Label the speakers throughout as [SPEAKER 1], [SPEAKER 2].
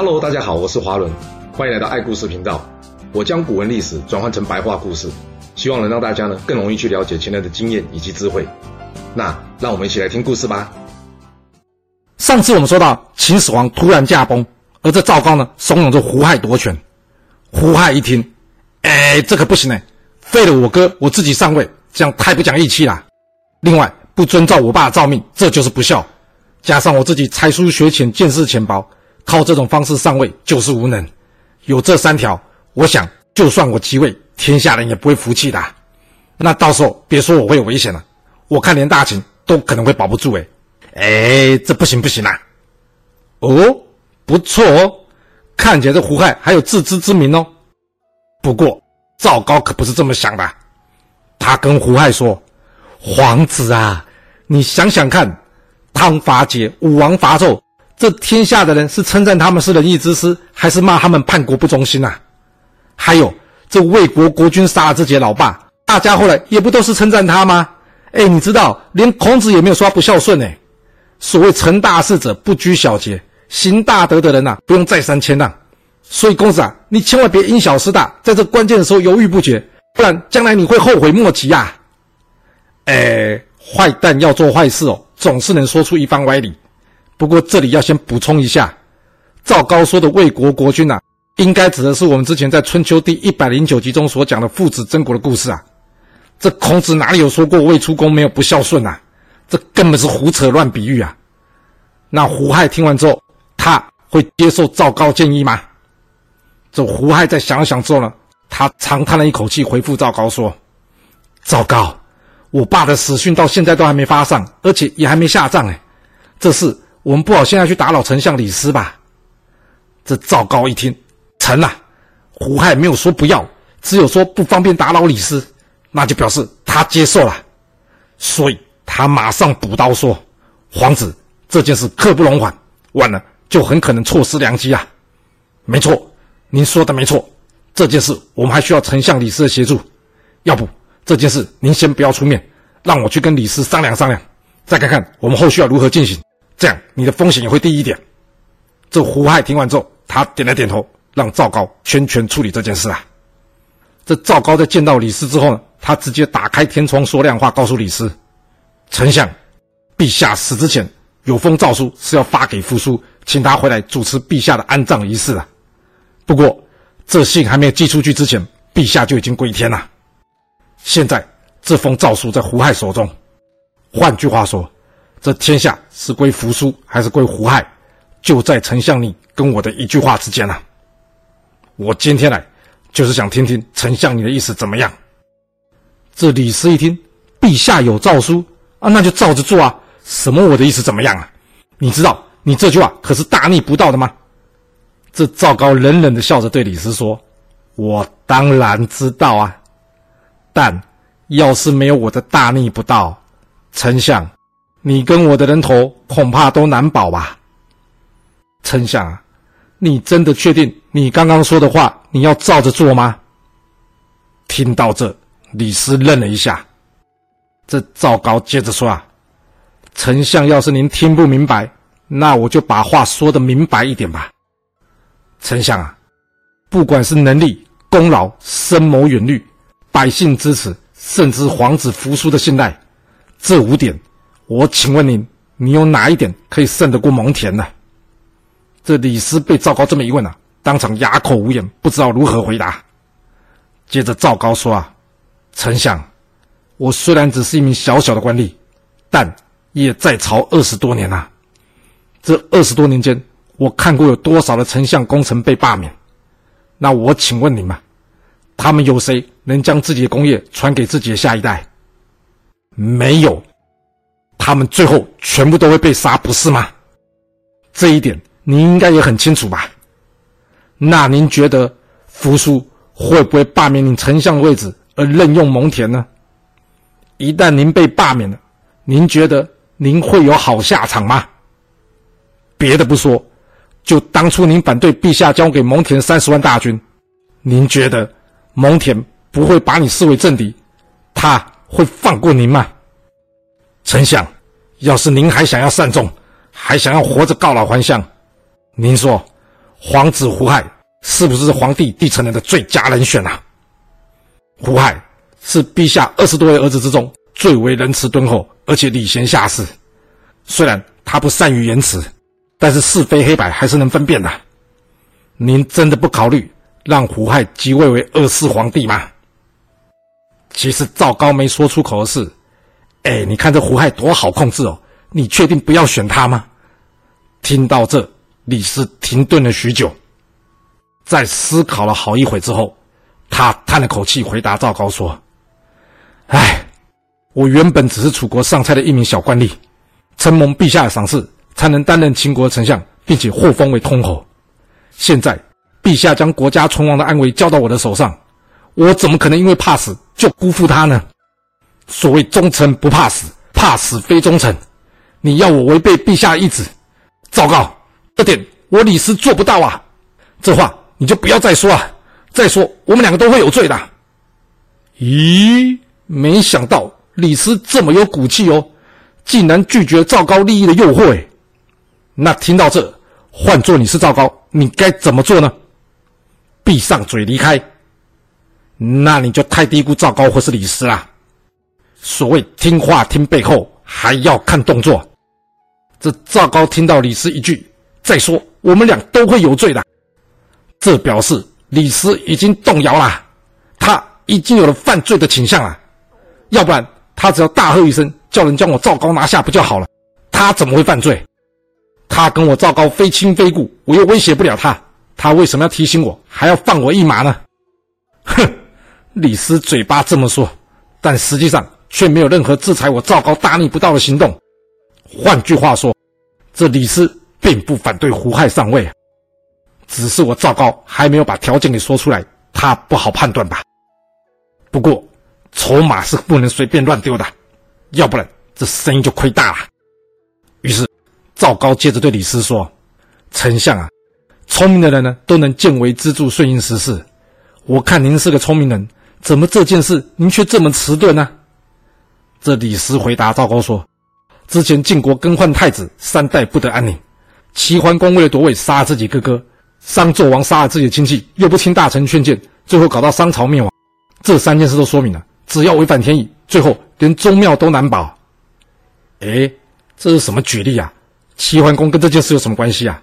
[SPEAKER 1] Hello，大家好，我是华伦，欢迎来到爱故事频道。我将古文历史转换成白话故事，希望能让大家呢更容易去了解前人的经验以及智慧。那让我们一起来听故事吧。
[SPEAKER 2] 上次我们说到秦始皇突然驾崩，而这赵高呢怂恿着胡亥夺权。胡亥一听，哎，这可不行哎，废了我哥，我自己上位，这样太不讲义气了。另外，不遵照我爸的诏命，这就是不孝。加上我自己才疏学浅，见识浅薄，靠这种方式上位就是无能。有这三条，我想就算我即位，天下人也不会服气的。那到时候别说我会有危险了，我看连大秦都可能会保不住。哎，哎，这不行不行啊！哦，不错哦，看起来这胡亥还有自知之明哦。不过赵高可不是这么想的，他跟胡亥说。皇子啊，你想想看，汤伐桀，武王伐纣，这天下的人是称赞他们是仁义之师，还是骂他们叛国不忠心啊？还有这魏国国君杀了自己的老爸，大家后来也不都是称赞他吗？哎，你知道，连孔子也没有说他不孝顺哎。所谓成大事者不拘小节，行大德的人呐、啊，不用再三谦让。所以公子啊，你千万别因小失大，在这关键的时候犹豫不决，不然将来你会后悔莫及呀。哎，坏蛋要做坏事哦，总是能说出一番歪理。不过这里要先补充一下，赵高说的魏国国君呐、啊，应该指的是我们之前在春秋第一百零九集中所讲的父子争国的故事啊。这孔子哪里有说过魏出公没有不孝顺呐？这根本是胡扯乱比喻啊！那胡亥听完之后，他会接受赵高建议吗？这胡亥在想想之后呢，他长叹了一口气，回复赵高说：“赵高。”我爸的死讯到现在都还没发上，而且也还没下葬哎，这事我们不好现在去打扰丞相李斯吧？这赵高一听，成啊，胡亥没有说不要，只有说不方便打扰李斯，那就表示他接受了，所以他马上补刀说：“皇子，这件事刻不容缓，晚了就很可能错失良机啊！”没错，您说的没错，这件事我们还需要丞相李斯的协助，要不？这件事您先不要出面，让我去跟李斯商量商量，再看看我们后续要如何进行，这样你的风险也会低一点。这胡亥听完之后，他点了点头，让赵高全权处理这件事啊。这赵高在见到李斯之后呢，他直接打开天窗说亮话，告诉李斯：“丞相，陛下死之前有封诏书是要发给扶苏，请他回来主持陛下的安葬仪式啊。不过这信还没有寄出去之前，陛下就已经归天了。”现在这封诏书在胡亥手中，换句话说，这天下是归扶苏还是归胡亥，就在丞相你跟我的一句话之间啊。我今天来就是想听听丞相你的意思怎么样。这李斯一听，陛下有诏书啊，那就照着做啊。什么我的意思怎么样啊？你知道你这句话可是大逆不道的吗？这赵高冷冷的笑着对李斯说：“我当然知道啊。”但要是没有我的大逆不道，丞相，你跟我的人头恐怕都难保吧？丞相啊，你真的确定你刚刚说的话你要照着做吗？听到这，李斯愣了一下。这赵高接着说啊，丞相，要是您听不明白，那我就把话说的明白一点吧。丞相啊，不管是能力、功劳、深谋远虑。百姓支持，甚至皇子扶苏的信赖，这五点，我请问你，你有哪一点可以胜得过蒙恬呢？这李斯被赵高这么一问啊，当场哑口无言，不知道如何回答。接着赵高说啊，丞相，我虽然只是一名小小的官吏，但也在朝二十多年了。这二十多年间，我看过有多少的丞相功臣被罢免，那我请问你们。他们有谁能将自己的功业传给自己的下一代？没有，他们最后全部都会被杀，不是吗？这一点您应该也很清楚吧？那您觉得扶苏会不会罢免你丞相位置而任用蒙恬呢？一旦您被罢免了，您觉得您会有好下场吗？别的不说，就当初您反对陛下交给蒙恬三十万大军，您觉得？蒙恬不会把你视为政敌，他会放过您吗？丞相，要是您还想要善终，还想要活着告老还乡，您说皇子胡亥是不是皇帝继承人的最佳人选啊？胡亥是陛下二十多位儿子之中最为仁慈敦厚，而且礼贤下士。虽然他不善于言辞，但是是非黑白还是能分辨的。您真的不考虑让胡亥即位为二世皇帝吗？其实赵高没说出口的事：“哎，你看这胡亥多好控制哦，你确定不要选他吗？”听到这，李斯停顿了许久，在思考了好一会之后，他叹了口气，回答赵高说：“哎，我原本只是楚国上蔡的一名小官吏，承蒙陛下的赏识，才能担任秦国丞相，并且获封为通侯。现在陛下将国家存亡的安危交到我的手上。”我怎么可能因为怕死就辜负他呢？所谓忠臣不怕死，怕死非忠臣。你要我违背陛下的意志，糟糕，这点我李斯做不到啊！这话你就不要再说了。再说我们两个都会有罪的。咦，没想到李斯这么有骨气哦，竟然拒绝赵高利益的诱惑。那听到这，换做你是赵高，你该怎么做呢？闭上嘴离开。那你就太低估赵高或是李斯啦。所谓听话听背后，还要看动作。这赵高听到李斯一句“再说我们俩都会有罪的”，这表示李斯已经动摇了，他已经有了犯罪的倾向了。要不然他只要大喝一声，叫人将我赵高拿下不就好了？他怎么会犯罪？他跟我赵高非亲非故，我又威胁不了他，他为什么要提醒我，还要放我一马呢？哼！李斯嘴巴这么说，但实际上却没有任何制裁我赵高大逆不道的行动。换句话说，这李斯并不反对胡亥上位，只是我赵高还没有把条件给说出来，他不好判断吧。不过，筹码是不能随便乱丢的，要不然这生意就亏大了。于是，赵高接着对李斯说：“丞相啊，聪明的人呢都能见微知著，顺应时势。我看您是个聪明人。”怎么这件事您却这么迟钝呢？这李斯回答赵高说：“之前晋国更换太子，三代不得安宁。齐桓公为了夺位，杀了自己哥哥；商纣王杀了自己的亲戚，又不听大臣劝谏，最后搞到商朝灭亡。这三件事都说明了，只要违反天意，最后连宗庙都难保。”哎，这是什么举例啊？齐桓公跟这件事有什么关系啊？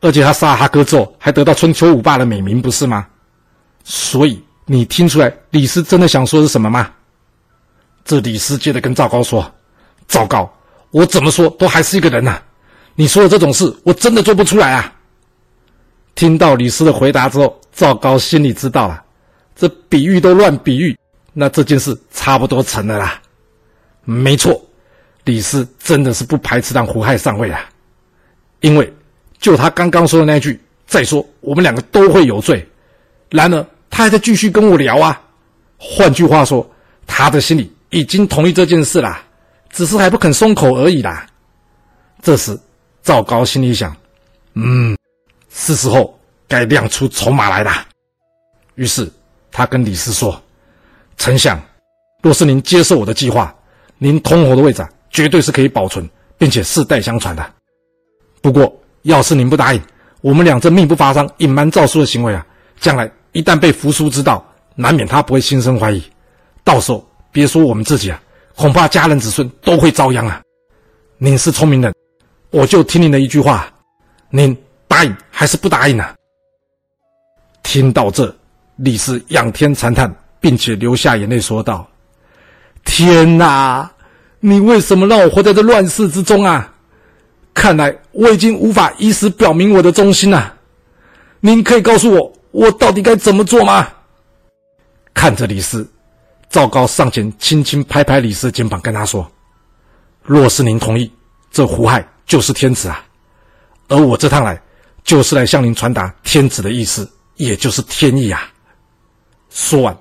[SPEAKER 2] 而且他杀了他哥之后，还得到春秋五霸的美名，不是吗？所以。你听出来李斯真的想说是什么吗？这李斯接着跟赵高说：“赵高，我怎么说都还是一个人呐、你说的这种事我真的做不出来啊。”听到李斯的回答之后，赵高心里知道了，这比喻都乱比喻，那这件事差不多成了啦。没错，李斯真的是不排斥让胡亥上位啊，因为就他刚刚说的那句“再说我们两个都会有罪”，然而。他还在继续跟我聊啊，换句话说，他的心里已经同意这件事啦，只是还不肯松口而已啦。这时，赵高心里想：嗯，是时候该亮出筹码来了。于是，他跟李斯说：“丞相，若是您接受我的计划，您通侯的位置，绝对是可以保存，并且世代相传的。不过，要是您不答应，我们俩这密不发丧、隐瞒诏书的行为啊，将来……”一旦被扶苏知道，难免他不会心生怀疑。到时候别说我们自己啊，恐怕家人子孙都会遭殃啊！您是聪明人，我就听您的一句话，您答应还是不答应呢、啊？听到这，李斯仰天长叹，并且流下眼泪，说道：“天哪，你为什么让我活在这乱世之中啊？看来我已经无法以死表明我的忠心了。您可以告诉我。”我到底该怎么做吗？看着李斯，赵高上前轻轻拍拍李斯的肩膀，跟他说：“若是您同意，这胡亥就是天子啊，而我这趟来就是来向您传达天子的意思，也就是天意啊。”说完，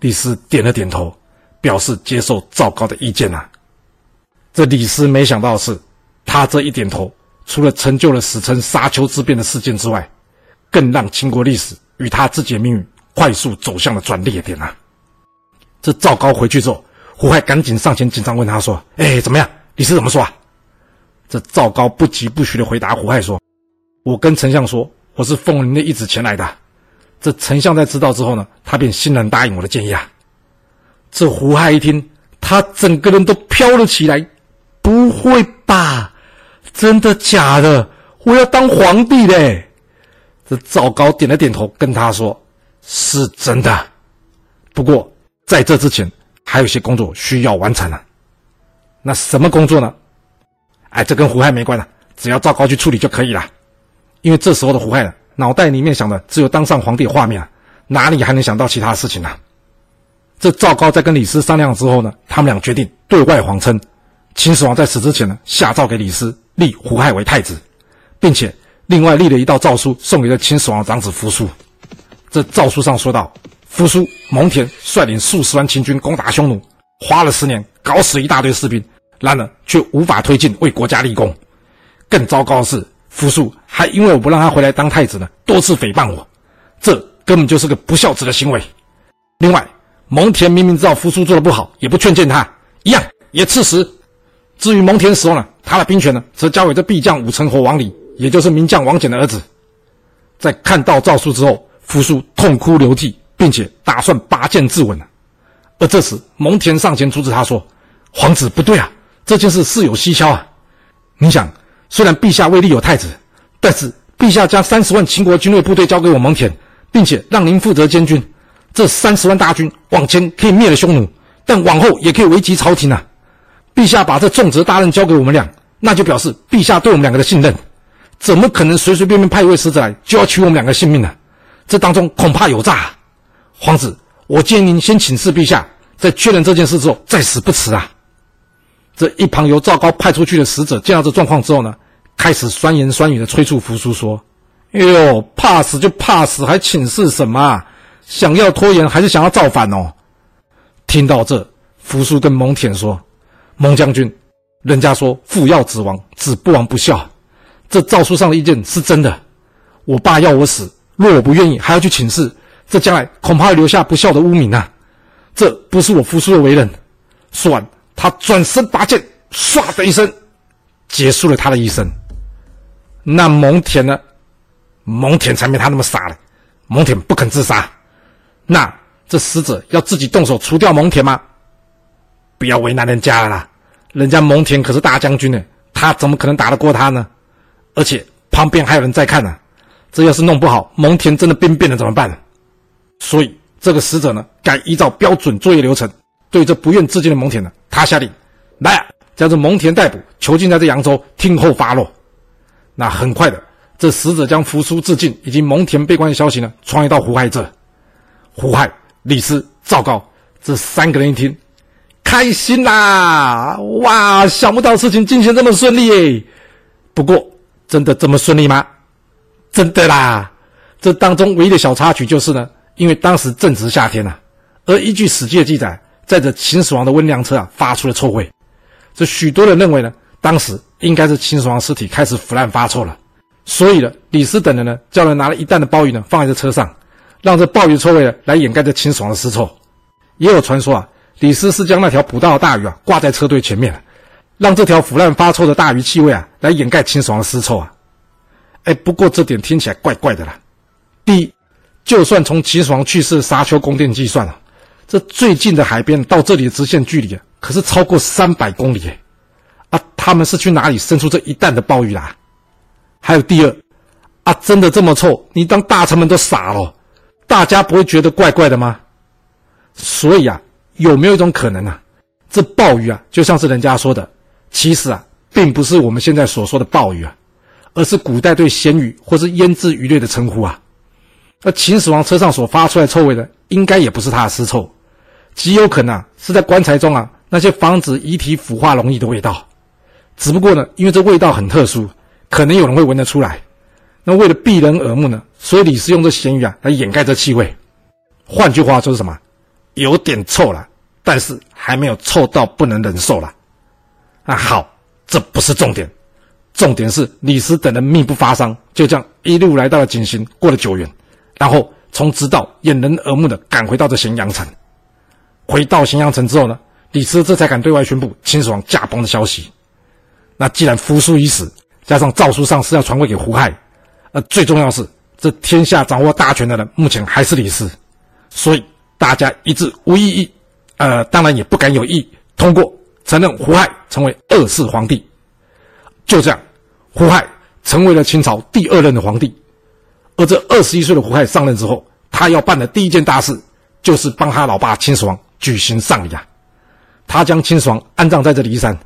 [SPEAKER 2] 李斯点了点头，表示接受赵高的意见啊。这李斯没想到的是，他这一点头，除了成就了史称沙丘之变的事件之外，更让秦国历史。与他自己的命运快速走向了转捩点啊！这赵高回去之后，胡亥赶紧上前紧张问他说：“哎，怎么样？李斯怎么说啊？”这赵高不疾不徐的回答胡亥说：“我跟丞相说，我是奉您的懿旨前来的。这丞相在知道之后呢，他便欣然答应我的建议啊。这胡亥一听，他整个人都飘了起来。不会吧？真的假的？我要当皇帝嘞！这赵高点了点头，跟他说：“是真的。不过在这之前，还有些工作需要完成呢、那什么工作呢？哎，这跟胡亥没关系，只要赵高去处理就可以了。因为这时候的胡亥，脑袋里面想的只有当上皇帝的画面啊，哪里还能想到其他事情呢、这赵高在跟李斯商量之后呢，他们俩决定对外谎称。”秦始皇在死之前呢，下诏给李斯立胡亥为太子，并且另外立了一道诏书送给了秦始皇的长子扶苏。这诏书上说道：扶苏蒙恬率领数十万秦军攻打匈奴，花了十年，搞死一大堆士兵，然而却无法推进为国家立功。更糟糕的是，扶苏还因为我不让他回来当太子呢，多次诽谤我，这根本就是个不孝子的行为。另外，蒙恬明明知道扶苏做的不好，也不劝谏他，一样也赐死。至于蒙恬死后呢，他的兵权呢，则交给这壁将武成侯王离，也就是名将王翦的儿子。在看到诏书之后，扶苏痛哭流涕，并且打算拔剑自刎。而这时，蒙恬上前阻止他说：“皇子不对啊，这件事事有蹊跷啊！你想，虽然陛下未立有太子，但是陛下将三十万秦国军队部队交给我蒙恬，并且让您负责监军。这三十万大军往前可以灭了匈奴，但往后也可以危及朝廷啊！”陛下把这重责大任交给我们俩，那就表示陛下对我们两个的信任，怎么可能随随便便派一位使者来就要取我们两个性命呢？这当中恐怕有诈啊！皇子，我建议您先请示陛下，在确认这件事之后再死不迟啊！这一旁由赵高派出去的使者见到这状况之后呢，开始酸言酸语的催促扶苏说：“哎呦，怕死就怕死，还请示什么啊？想要拖延还是想要造反哦？”听到这，扶苏跟蒙恬说。蒙将军，人家说父要子亡，子不亡不孝。这诏书上的意见是真的。我爸要我死，若我不愿意，还要去请示，这将来恐怕会留下不孝的污名啊！这不是我扶苏的为人。说完，他转身拔剑，唰的一声，结束了他的一生。那蒙恬呢？蒙恬才没他那么傻了。蒙恬不肯自杀。那这使者要自己动手除掉蒙恬吗？不要为难人家了啦，人家蒙恬可是大将军呢，他怎么可能打得过他呢？而且旁边还有人在看呢、这要是弄不好，蒙恬真的兵变了怎么办？所以这个使者呢，该依照标准作业流程，对这不愿自尽的蒙恬呢，他下令来、啊，将这蒙恬逮捕，囚禁在这扬州，听候发落。那很快的，这使者将扶苏自尽以及蒙恬被关的消息呢，传回到胡亥这。胡亥、李斯、赵高这三个人一听。开心啦！哇，想不到事情进行这么顺利耶。不过，真的这么顺利吗？真的啦。这当中唯一的小插曲就是呢，因为当时正值夏天呐、而依据《史记》的记载，载着秦始皇的温凉车啊发出了臭味。这许多人认为呢，当时应该是秦始皇尸体开始腐烂发臭了。所以呢，李斯等人呢叫人拿了一担的鲍鱼呢放在这车上，让这鲍鱼臭味呢来掩盖这秦始皇的尸臭。也有传说啊。李斯是将那条捕到的大鱼啊挂在车队前面，让这条腐烂发臭的大鱼气味啊来掩盖秦始皇的尸臭啊。哎，不过这点听起来怪怪的啦。第一，就算从秦始皇去世沙丘宫殿计算啊，这最近的海边到这里的直线距离啊，可是超过三百公里。啊，他们是去哪里生出这一弹的鲍鱼啦？还有第二，啊，真的这么臭？你当大臣们都傻了？大家不会觉得怪怪的吗？所以啊。有没有一种可能啊？这鲍鱼啊，就像是人家说的，其实啊，并不是我们现在所说的鲍鱼啊，而是古代对咸鱼或是腌制鱼类的称呼啊。而秦始皇车上所发出来臭味的，应该也不是他的尸臭，极有可能啊，是在棺材中啊那些防止遗体腐化容易的味道。只不过呢，因为这味道很特殊，可能有人会闻得出来。那为了避人耳目呢，所以李斯用这咸鱼啊来掩盖这气味。换句话说是什么？有点臭了，但是还没有臭到不能忍受了。啊，好，这不是重点，重点是李斯等人命不发丧，就这样一路来到了井陉，过了九原，然后从直道掩人耳目的赶回到这咸阳城。回到咸阳城之后呢，李斯这才敢对外宣布秦始皇驾崩的消息。那既然扶苏已死，加上诏书上是要传位给胡亥，而最重要是这天下掌握大权的人目前还是李斯，所以大家一致无异议，呃，当然也不敢有异，通过承认胡亥成为二世皇帝。就这样，胡亥成为了秦朝第二任的皇帝。而这二十一岁的胡亥上任之后，他要办的第一件大事，就是帮他老爸秦始皇举行丧礼啊。他将秦始皇安葬在这骊山，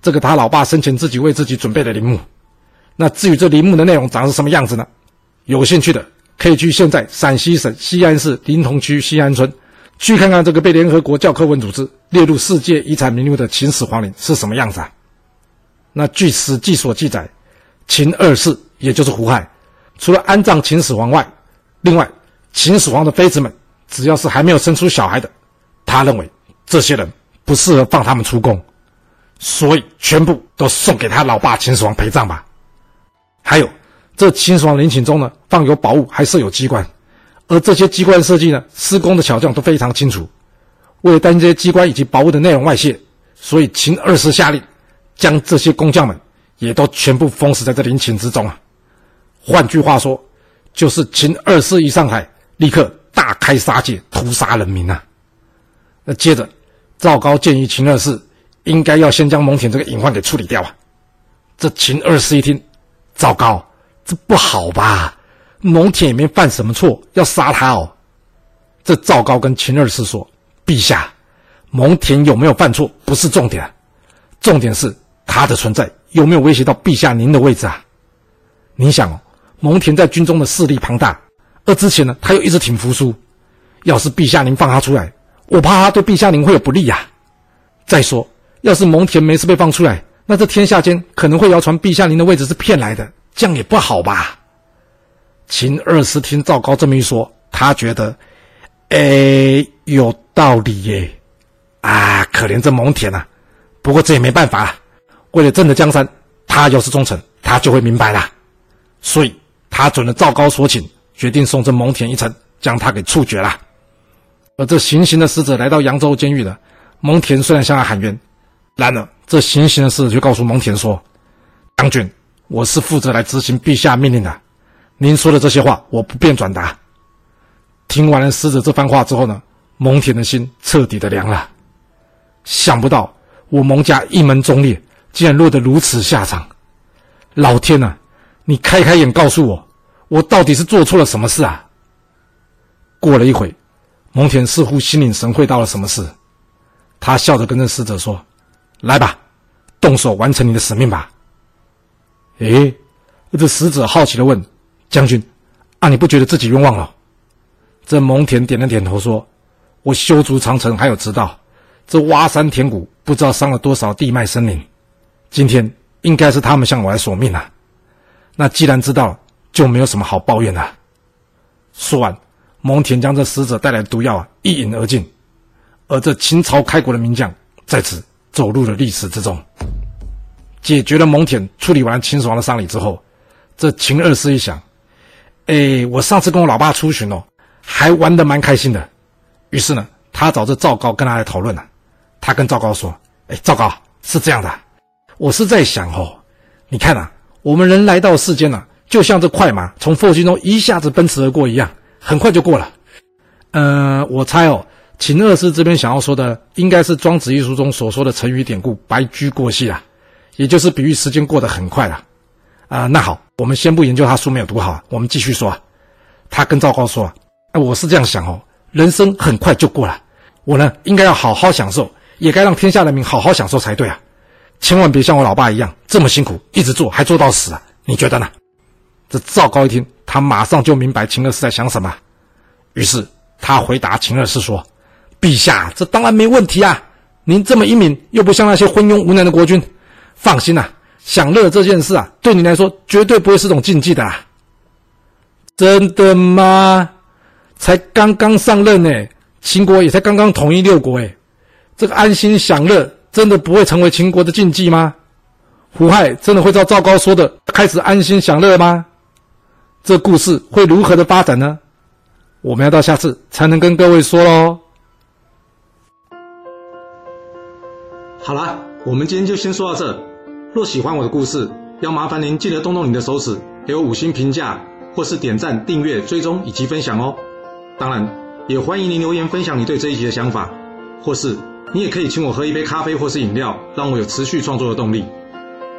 [SPEAKER 2] 这个他老爸生前自己为自己准备的陵墓。那至于这陵墓的内容长是什么样子呢？有兴趣的可以去现在陕西省西安市临潼区西安村，去看看这个被联合国教科文组织列入世界遗产名录的秦始皇陵是什么样子啊。那据《史记》所记载，秦二世也就是胡亥，除了安葬秦始皇外，另外秦始皇的妃子们只要是还没有生出小孩的，他认为这些人不适合放他们出宫，所以全部都送给他老爸秦始皇陪葬吧。还有。这秦始皇陵寝中呢，放有宝物，还设有机关，而这些机关设计呢，施工的巧匠都非常清楚。为了担心这些机关以及宝物的内容外泄，所以秦二世下令，将这些工匠们也都全部封死在这陵寝之中啊。换句话说，就是秦二世一上台，立刻大开杀戒，屠杀人民啊。那接着，赵高建议秦二世应该要先将蒙恬这个隐患给处理掉啊。这秦二世一听，糟糕。这不好吧？蒙恬也没犯什么错，要杀他哦。这赵高跟秦二世说：“陛下，蒙恬有没有犯错不是重点，重点是他的存在有没有威胁到陛下您的位置啊？你想哦，蒙恬在军中的势力庞大，而之前呢，他又一直挺扶苏。要是陛下您放他出来，我怕他对陛下您会有不利呀、啊。再说，要是蒙恬没事被放出来，那这天下间可能会谣传陛下您的位置是骗来的。”这样也不好吧？秦二世听赵高这么一说，他觉得，哎，有道理耶！啊，可怜这蒙恬呐！不过这也没办法，为了朕的江山，他要是忠诚，他就会明白了。所以，他准了赵高所请，决定送这蒙恬一程，将他给处决了。而这行刑的使者来到扬州监狱了，蒙恬虽然向他喊冤，然而这行刑的使者就告诉蒙恬说：“将军。”我是负责来执行陛下命令的，您说的这些话我不便转达。听完了使者这番话之后呢，蒙恬的心彻底的凉了。想不到我蒙家一门忠烈，竟然落得如此下场。老天呐，你开开眼告诉我，我到底是做错了什么事啊？过了一会，蒙恬似乎心领神会到了什么事，他笑着跟着使者说：“来吧，动手完成你的使命吧。”诶，这使者好奇地问：“将军，啊，你不觉得自己冤枉了？”这蒙恬点了点头，说：“我修筑长城，还有直道，这挖山填谷，不知道伤了多少地脉生灵。今天应该是他们向我来索命啊。那既然知道了，就没有什么好抱怨的。”说完，蒙恬将这使者带来的毒药啊一饮而尽，而这秦朝开国的名将在此走入了历史之中。解决了蒙恬，处理完秦始皇的丧礼之后，这秦二世一想，哎，我上次跟我老爸出巡哦，还玩得蛮开心的。于是呢，他找这赵高跟他来讨论了。他跟赵高说：“哎，赵高是这样的，我是在想哦，你看啊，我们人来到世间呢，就像这快马从佛经中一下子奔驰而过一样，很快就过了。呃，我猜哦，秦二世这边想要说的，应该是《庄子》一书中所说的成语典故‘白驹过隙’啊。”也就是比喻时间过得很快了，啊、那好，我们先不研究他书没有读好，我们继续说啊。他跟赵高说啊，我是这样想哦，人生很快就过了，我呢应该要好好享受，也该让天下人民好好享受才对啊，千万别像我老爸一样这么辛苦，一直做还做到死啊，你觉得呢？这赵高一听，他马上就明白秦二世在想什么，于是他回答秦二世说：“陛下，这当然没问题啊，您这么英明，又不像那些昏庸无能的国君。”放心呐、啊，享乐这件事啊，对你来说绝对不会是种禁忌的啦。真的吗？才刚刚上任呢，秦国也才刚刚统一六国诶，这个安心享乐真的不会成为秦国的禁忌吗？胡亥真的会照赵高说的开始安心享乐吗？这故事会如何的发展呢？我们要到下次才能跟各位说喽。
[SPEAKER 1] 好了。我们今天就先说到这。若喜欢我的故事，要麻烦您记得动动你的手指，给我五星评价，
[SPEAKER 2] 或是点赞、订阅、追踪以及分享哦。当然，也欢迎您留言分享你对这一集的想法，或是你也可以请我喝一杯咖啡或是饮料，让我有持续创作的动力。